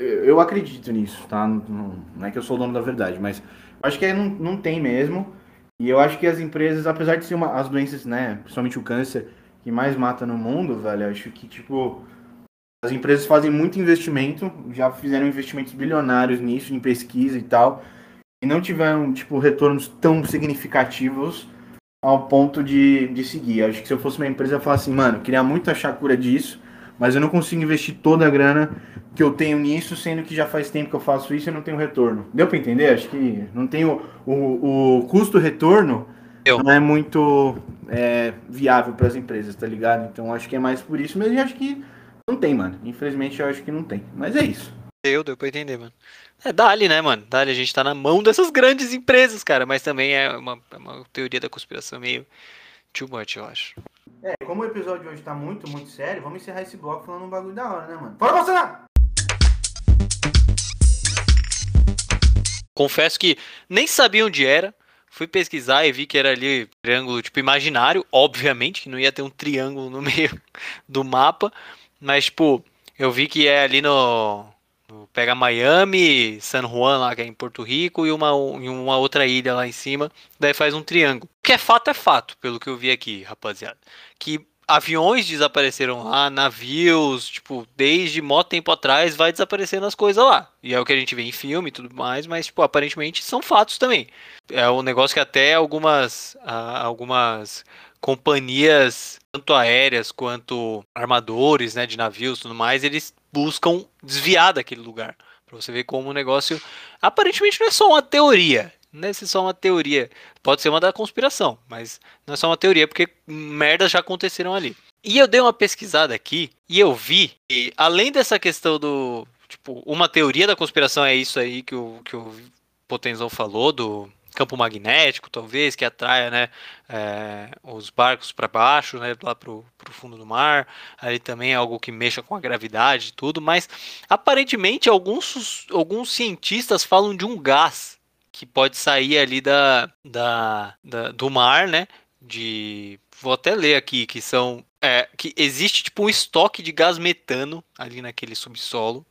Eu acredito nisso, tá? Não, não- não é que eu sou o dono da verdade, mas eu acho que é, não, não tem mesmo. E eu acho que as empresas, apesar de ser uma, as doenças, né? Principalmente o câncer, que mais mata no mundo, velho, acho que, tipo. As empresas fazem muito investimento, já fizeram investimentos bilionários nisso, em pesquisa e tal, e não tiveram, tipo, retornos tão significativos ao ponto de, de seguir. Acho que se eu fosse uma empresa, eu falar assim, mano, queria muito achar cura disso, mas eu não consigo investir toda a grana que eu tenho nisso, sendo que já faz tempo que eu faço isso e eu não tenho retorno. Deu pra entender? Acho que não tem o, o, o custo-retorno não é muito é, viável para as empresas, tá ligado? Então acho que é mais por isso mesmo e acho que não tem, mano. Infelizmente eu acho que não tem. Mas é isso. Deu, deu pra entender, mano. É, dali, né, mano? Dali, a gente tá na mão dessas grandes empresas, cara. Mas também é uma, é uma teoria da conspiração meio too much, eu acho. É, como o episódio de hoje tá muito, muito sério, vamos encerrar esse bloco falando um bagulho da hora, né, mano? Fala, Bolsonaro! Confesso que nem sabia onde era. Fui pesquisar e vi que era ali triângulo tipo imaginário, obviamente que não ia ter um triângulo no *laughs* meio do mapa, mas tipo, Eu vi que é ali no pega Miami, San Juan lá que é em Porto Rico e uma, e uma outra ilha lá em cima, daí faz um triângulo. O que é fato é fato, pelo que eu vi aqui, rapaziada. Que aviões desapareceram lá, navios, tipo, desde mó tempo atrás vai desaparecendo as coisas lá. E é o que a gente vê em filme e tudo mais, mas, tipo, aparentemente são fatos também. É um negócio que até algumas, algumas companhias, tanto aéreas quanto armadores, né, de navios e tudo mais, eles buscam desviar daquele lugar. Pra você ver como o negócio aparentemente não é só uma teoria. Não é só uma teoria. Pode ser uma da conspiração, mas não é só uma teoria, porque merdas já aconteceram ali. E eu dei uma pesquisada aqui e eu vi que, além dessa questão do. Tipo, uma teoria da conspiração é isso aí que o, que o Potenzão falou, do campo magnético, talvez, que atraia né, é, os barcos para baixo, né, lá para o fundo do mar. Ali também é algo que mexa com a gravidade e tudo, mas aparentemente alguns, alguns cientistas falam de um gás que pode sair ali da, da, da do mar, né? De. Vou até ler aqui, que são. É, que existe tipo um estoque de gás metano ali naquele subsolo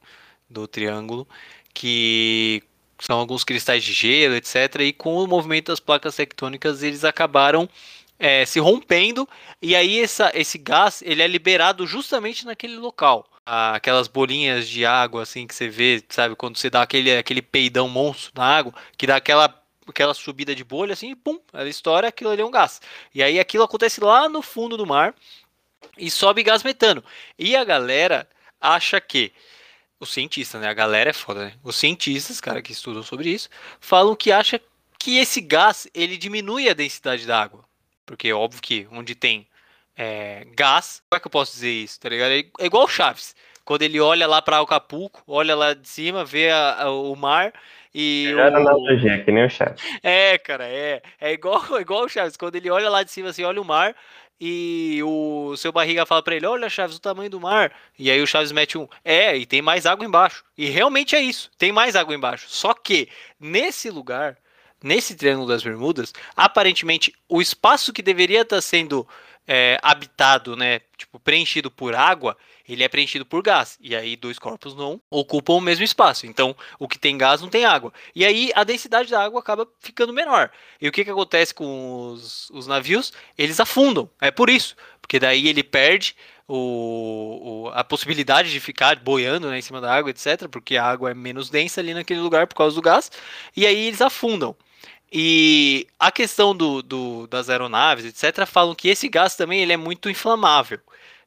do triângulo, que são alguns cristais de gelo, etc. E com o movimento das placas tectônicas, eles acabaram é, se rompendo e aí essa, esse gás ele é liberado justamente naquele local. Aquelas bolinhas de água assim que você vê, sabe, quando você dá aquele, aquele peidão monstro na água, que dá aquela aquela subida de bolha assim, e pum, ela estoura, aquilo ali é um gás. E aí aquilo acontece lá no fundo do mar e sobe gás metano. E a galera acha que os cientistas, né? A galera é foda, né? Os cientistas, cara, que estudam sobre isso, falam que acha que esse gás ele diminui a densidade da água. Porque é óbvio que onde tem é, gás, como é que eu posso dizer isso? Tá ligado? É, é igual o Chaves. Quando ele olha lá para Acapulco, olha lá de cima, vê a, a, o mar e. Era o... analogia, que nem o Chaves. É, cara, é. É igual, *laughs* igual o Chaves. Quando ele olha lá de cima, assim, olha o mar, e o seu barriga fala para ele: Olha, Chaves, o tamanho do mar. E aí o Chaves mete um: É, e tem mais água embaixo. E realmente é isso: tem mais água embaixo. Só que nesse lugar, nesse Triângulo das Bermudas, aparentemente o espaço que deveria estar sendo é, habitado, né, tipo, preenchido por água, ele é preenchido por gás. E aí dois corpos não ocupam o mesmo espaço. Então, o que tem gás não tem água. E aí a densidade da água acaba ficando menor. E o que, que acontece com os, os navios? Eles afundam. É por isso. Porque daí ele perde o, o, a possibilidade de ficar boiando né, em cima da água, etc. Porque a água é menos densa ali naquele lugar por causa do gás. E aí eles afundam. E a questão do, do, das aeronaves, etc., falam que esse gás também ele é muito inflamável,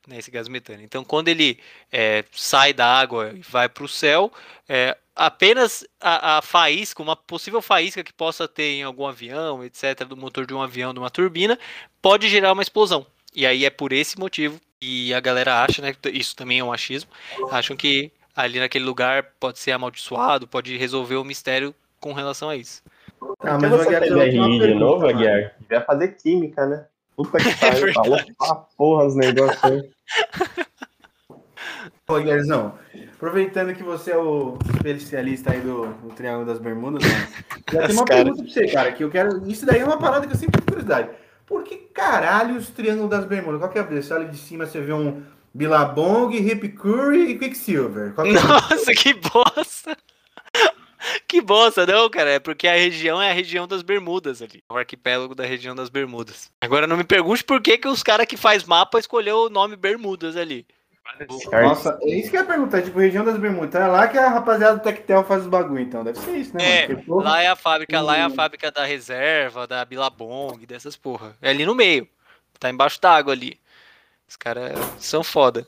né, esse gás metano. Então, quando ele é, sai da água e vai para o céu, é, apenas a, a, faísca, uma possível faísca que possa ter em algum avião, etc., do motor de um avião, de uma turbina, pode gerar uma explosão. E aí é por esse motivo que a galera acha, né, isso também é um achismo, acham que ali naquele lugar pode ser amaldiçoado, pode resolver o mistério com relação a isso. Ah, mas você fez RI de novo, Aguiar? Devia fazer química, né? Puta que *laughs* é pariu, falou pra porra os negócios aí. Ô, Guilherme, aproveitando que você é o especialista aí do, do Triângulo das Bermudas, né? *laughs* já tem uma cara... pergunta pra você, cara, que eu quero... Isso daí é uma parada que eu sempre tenho curiosidade. Por que caralho os Triângulos das Bermudas? Qual que é a Você olha de cima, você vê um Billabong, Hip Curry e Quicksilver. Que é Nossa, que bosta! *laughs* que bosta, não, cara. É porque a região é a região das Bermudas ali. O arquipélago da região das Bermudas. Agora não me pergunte por que, que os caras que faz mapa escolheu o nome Bermudas ali. Nossa, é isso que eu ia perguntar, tipo, região das Bermudas. Então é lá que a rapaziada do Tectel faz os bagulho, então. Deve ser isso, né? É, Porque, lá é a fábrica, lá é a fábrica da reserva, da Bilabong, dessas porra. É ali no meio. Tá embaixo d'água ali. Os caras são foda.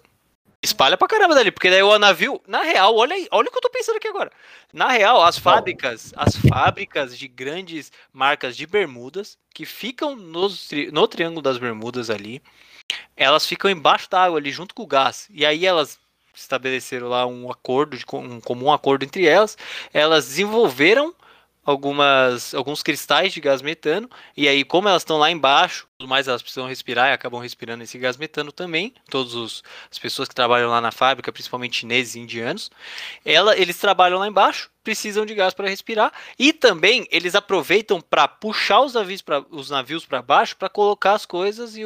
Espalha pra caramba dali, porque daí o navio, na real, olha aí, olha o que eu tô pensando aqui agora. Na real, as fábricas, as fábricas de grandes marcas de bermudas que ficam nos, no Triângulo das Bermudas ali, elas ficam embaixo da água ali junto com o gás. E aí elas estabeleceram lá um acordo, um comum acordo entre elas, elas desenvolveram algumas alguns cristais de gás metano e aí como elas estão lá embaixo mais elas precisam respirar e acabam respirando esse gás metano também todas as pessoas que trabalham lá na fábrica principalmente chineses e indianos ela eles trabalham lá embaixo precisam de gás para respirar e também eles aproveitam para puxar os navios para os navios para baixo para colocar as coisas e,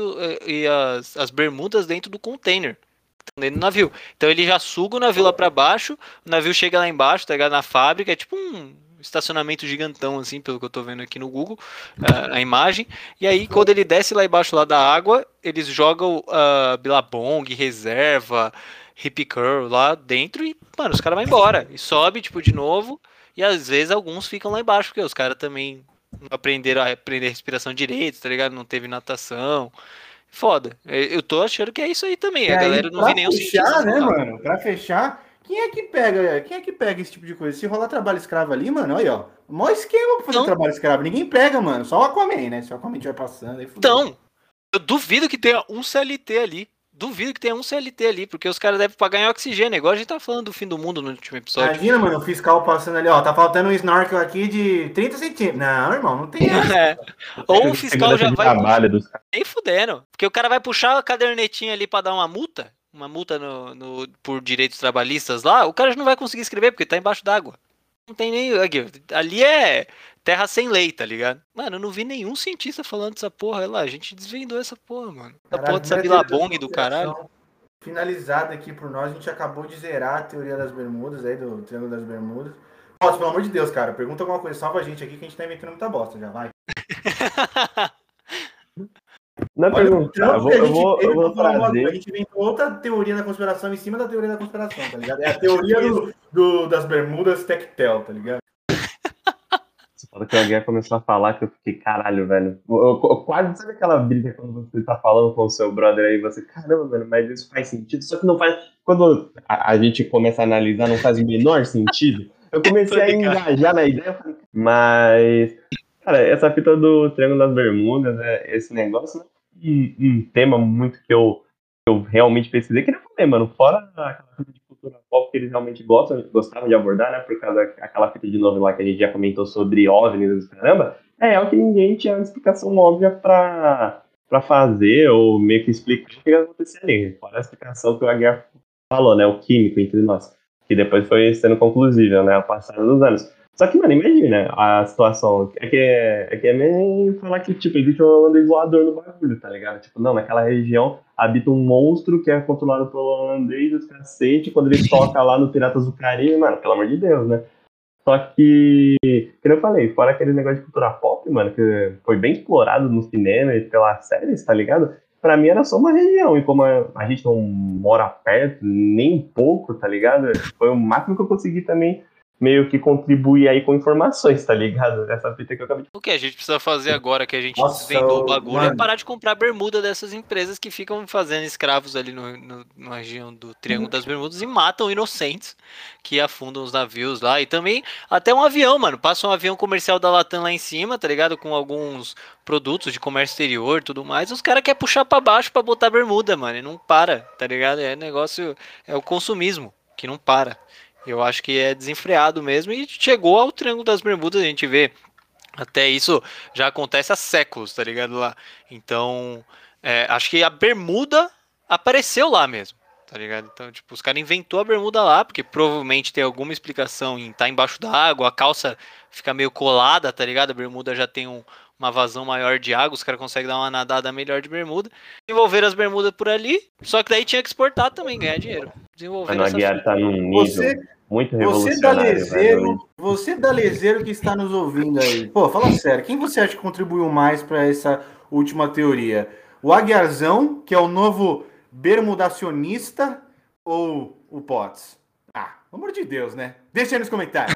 e as, as bermudas dentro do container dentro do navio. Então ele já suga o navio lá para baixo, o navio chega lá embaixo, tá ligado? Na fábrica, é tipo um estacionamento gigantão, assim, pelo que eu tô vendo aqui no Google, uh, a imagem. E aí, quando ele desce lá embaixo lá da água, eles jogam uh, Billabong, reserva, hip curl lá dentro e, mano, os caras vão embora. E sobe, tipo, de novo. E às vezes alguns ficam lá embaixo, porque os caras também não aprenderam a aprender respiração direito, tá ligado? Não teve natação. Foda. Eu tô achando que é isso aí também. E a aí, galera não vi nenhum fechar, né, mano? Pra fechar, quem é que pega, quem é que pega esse tipo de coisa? Se rolar trabalho escravo ali, mano, aí, ó. Mó esquema pra fazer Não. trabalho escravo. Ninguém pega, mano. Só o Aquaman, né? Se o Aquaman estiver passando, aí. Então, eu duvido que tenha um CLT ali. Duvido que tenha um CLT ali, porque os caras devem pagar em oxigênio, igual a gente tá falando do fim do mundo no último episódio. Imagina, mano, o fiscal passando ali, ó. Tá faltando um snorkel aqui de 30 centímetros. Não, irmão, não tem. *laughs* É. Ou o fiscal já vai caras. nem fudendo. Porque o cara vai puxar a cadernetinha ali pra dar uma multa, uma multa no, no- por direitos trabalhistas lá, o cara já não vai conseguir escrever porque tá embaixo d'água. Não tem nem. Ali é terra sem lei, tá ligado? Mano, eu não vi nenhum cientista falando dessa porra. Olha lá, a gente desvendou essa porra, mano. Essa porra dessa Bilabong do caralho. Finalizada aqui por nós, a gente acabou de zerar a teoria das bermudas aí, do Triângulo das Bermudas. Nossa, pelo amor de Deus, cara, pergunta alguma coisa, salva a gente aqui que a gente tá inventando muita bosta, já vai. *laughs* Não é Olha, trampo eu vou, eu gente vou, eu vou uma- A trazer. gente inventou outra teoria da conspiração em cima da teoria da conspiração, tá ligado? É a teoria do, do- das bermudas tectel, tá ligado? Você fala que Aguiar começou a falar que eu fiquei, caralho, velho. Eu, eu- eu quase sabe aquela briga quando você tá falando com o seu brother aí, você, caramba, velho, mas isso faz sentido. Só que não faz. Quando a, a gente começa a analisar, não faz o menor sentido. Eu comecei a engajar na ideia, eu falei, mas. Cara, essa fita do Triângulo das Bermudas, é, esse negócio, né? Um, um tema muito que eu, eu realmente pesquisei, que eu falei, mano, fora aquela fita de cultura pop que eles realmente gostam, gostavam de abordar, né? Por causa daquela fita de novo lá que a gente já comentou sobre OVNIs e caramba, é algo que ninguém tinha uma explicação óbvia pra, pra fazer, ou meio que explicar o que ia acontecer ali. Fora a explicação que o Aguiar falou, né? O químico entre nós. Que depois foi sendo conclusível, né? Ao passar dos anos. Só que, mano, imagina a situação. É que é, é que é meio falar que, tipo, existe um holandês voador no bagulho, tá ligado? Tipo, não, naquela região habita um monstro que é controlado pelo holandês, os cacete, quando ele toca lá no Piratas do Caribe, mano, pelo amor de Deus, né? Só que, como eu falei, fora aquele negócio de cultura pop, mano, que foi bem explorado no cinema e pelas séries, tá ligado? Pra mim era só uma região, e como a gente não mora perto, nem pouco, tá ligado? Foi o máximo que eu consegui também meio que contribuir aí com informações, tá ligado? Essa fita que eu acabei de O que a gente precisa fazer agora que a gente Nossa, desvendou o bagulho é mano. parar de comprar bermuda dessas empresas que ficam fazendo escravos ali no, no- na região do Triângulo das Bermudas e matam inocentes que afundam os navios lá. E também até um avião, mano. Passa um avião comercial da Latam lá em cima, tá ligado? Com alguns produtos de comércio exterior e tudo mais. Os caras querem puxar pra baixo pra botar bermuda, mano. E não para, tá ligado? É negócio. É o consumismo que não para. Eu acho que é desenfreado mesmo e chegou ao Triângulo das Bermudas, a gente vê até isso já acontece há séculos, tá ligado? Lá. Então, é, acho que a bermuda apareceu lá mesmo, tá ligado? Então, tipo, os caras inventou a bermuda lá, porque provavelmente tem alguma explicação em estar embaixo da água, a calça fica meio colada, tá ligado? A bermuda já tem um- uma vazão maior de água, os caras conseguem dar uma nadada melhor de bermuda. Desenvolveram as bermudas por ali, só que daí tinha que exportar também, ganhar dinheiro. Desenvolveram Mano, essa tá num nível Você, muito você dalezeiro, você dalezeiro que está nos ouvindo aí. Pô, fala sério, quem você acha que contribuiu mais para essa última teoria? O Aguiarzão, que é o novo bermudacionista, ou o Potts? Ah, pelo amor de Deus, né? Deixa aí nos comentários.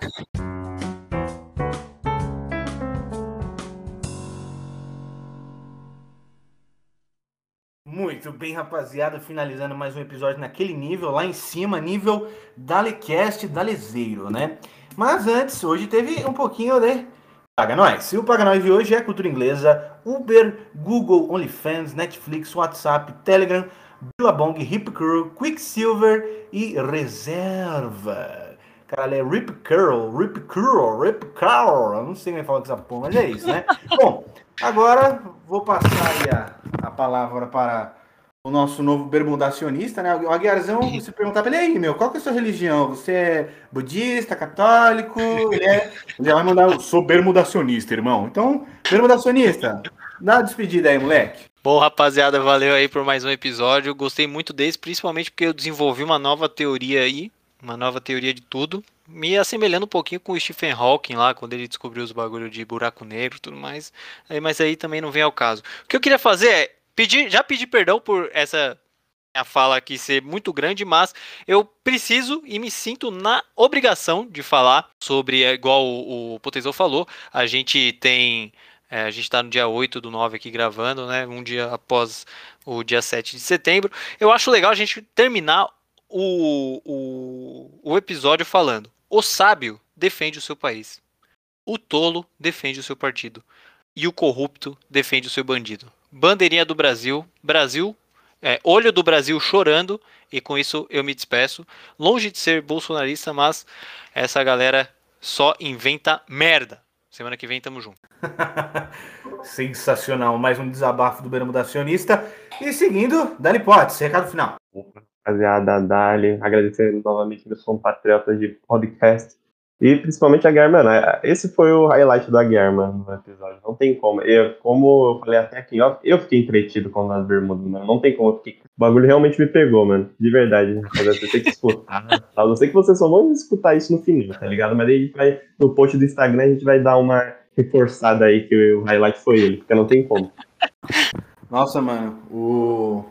Muito bem, rapaziada. Finalizando mais um episódio naquele nível, lá em cima, nível Dalecast Dalezeiro, né? Mas antes, hoje teve um pouquinho de Paga Nós. E o Paga Nós de hoje é cultura inglesa, Uber, Google, OnlyFans, Netflix, WhatsApp, Telegram, Billabong, Hip Curl, Quicksilver e Reserva. Caralho, é Rip Curl, Rip Curl, Rip Curl. Eu não sei como é que fala com essa porra, mas é isso, né? *laughs* Bom, agora vou passar a, a palavra para o nosso novo bermudacionista, né? O Aguiarzão, se perguntar pra ele, aí, meu, qual que é a sua religião? Você é budista, católico? Ele, é... ele já vai mandar, eu sou bermudacionista, irmão. Então, bermudacionista, dá uma despedida aí, moleque. Bom, rapaziada, valeu aí por mais um episódio. Gostei muito desse, principalmente porque eu desenvolvi uma nova teoria aí, uma nova teoria de tudo, me assemelhando um pouquinho com o Stephen Hawking lá, quando ele descobriu os bagulho de buraco negro e tudo mais. Aí, mas aí também não vem ao caso. O que eu queria fazer é pedir, já pedir perdão por essa minha fala aqui ser muito grande, mas eu preciso e me sinto na obrigação de falar sobre, é, igual o, o Potezão falou, a gente tem é, a gente está no dia 8 do 9 aqui gravando, né? Um dia após o dia 7 de setembro. Eu acho legal a gente terminar o, o, o episódio falando: o sábio defende o seu país, o tolo defende o seu partido, e o corrupto defende o seu bandido. Bandeirinha do Brasil, Brasil, é, olho do Brasil chorando, e com isso eu me despeço. Longe de ser bolsonarista, mas essa galera só inventa merda. Semana que vem tamo junto. *laughs* Sensacional. Mais um desabafo do Bermuda Acionista. E seguindo, Dali Potts, recado final. Rapaziada, Dali, agradecendo novamente meus compatriotas de podcast. E principalmente a Guiar, mano. Esse foi o highlight do Aguiar, mano, no episódio. Não tem como. Eu, como eu falei até aqui, ó, eu fiquei entretido com as bermudas, mano. Não tem como. Fiquei... O bagulho realmente me pegou, mano. De verdade. Você tem que escutar. *laughs* tá? Eu sei que vocês só vão escutar isso no final, tá ligado? Mas aí a gente vai, no post do Instagram, a gente vai dar uma reforçada aí que o highlight foi ele, porque não tem como. Nossa, mano, o.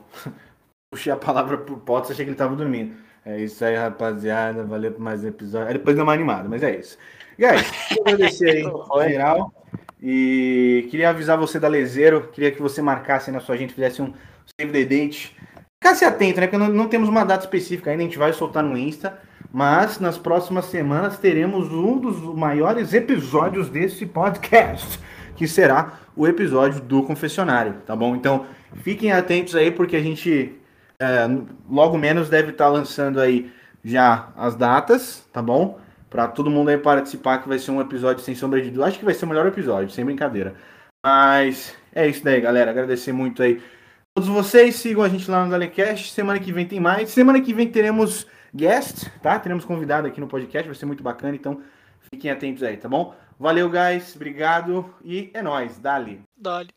*laughs* Puxei a palavra pro Potts, achei que ele tava dormindo. É isso aí, rapaziada. Valeu por mais um episódio. Aí depois deu uma animada, mas é isso. Guys, queria agradecer aí geral. E queria avisar você da Lezeiro. Queria que você marcasse na sua gente, fizesse um save the date. Ficasse atento, né? Porque não, não temos uma data específica ainda, a gente vai soltar no Insta. Mas nas próximas semanas teremos um dos maiores episódios desse podcast, que será o episódio do confessionário, tá bom? Então fiquem atentos aí, porque a gente é, logo menos deve estar lançando aí já as datas, tá bom? Para todo mundo aí participar, que vai ser um episódio sem sombra de dúvida. Acho que vai ser o melhor episódio, sem brincadeira. Mas é isso daí, galera. Agradecer muito aí todos vocês. Sigam a gente lá no Dalecast. Semana que vem tem mais. Semana que vem teremos guest, tá? Teremos convidado aqui no podcast. Vai ser muito bacana, então fiquem atentos aí, tá bom? Valeu, guys. Obrigado. E é nóis. Dali. Dali.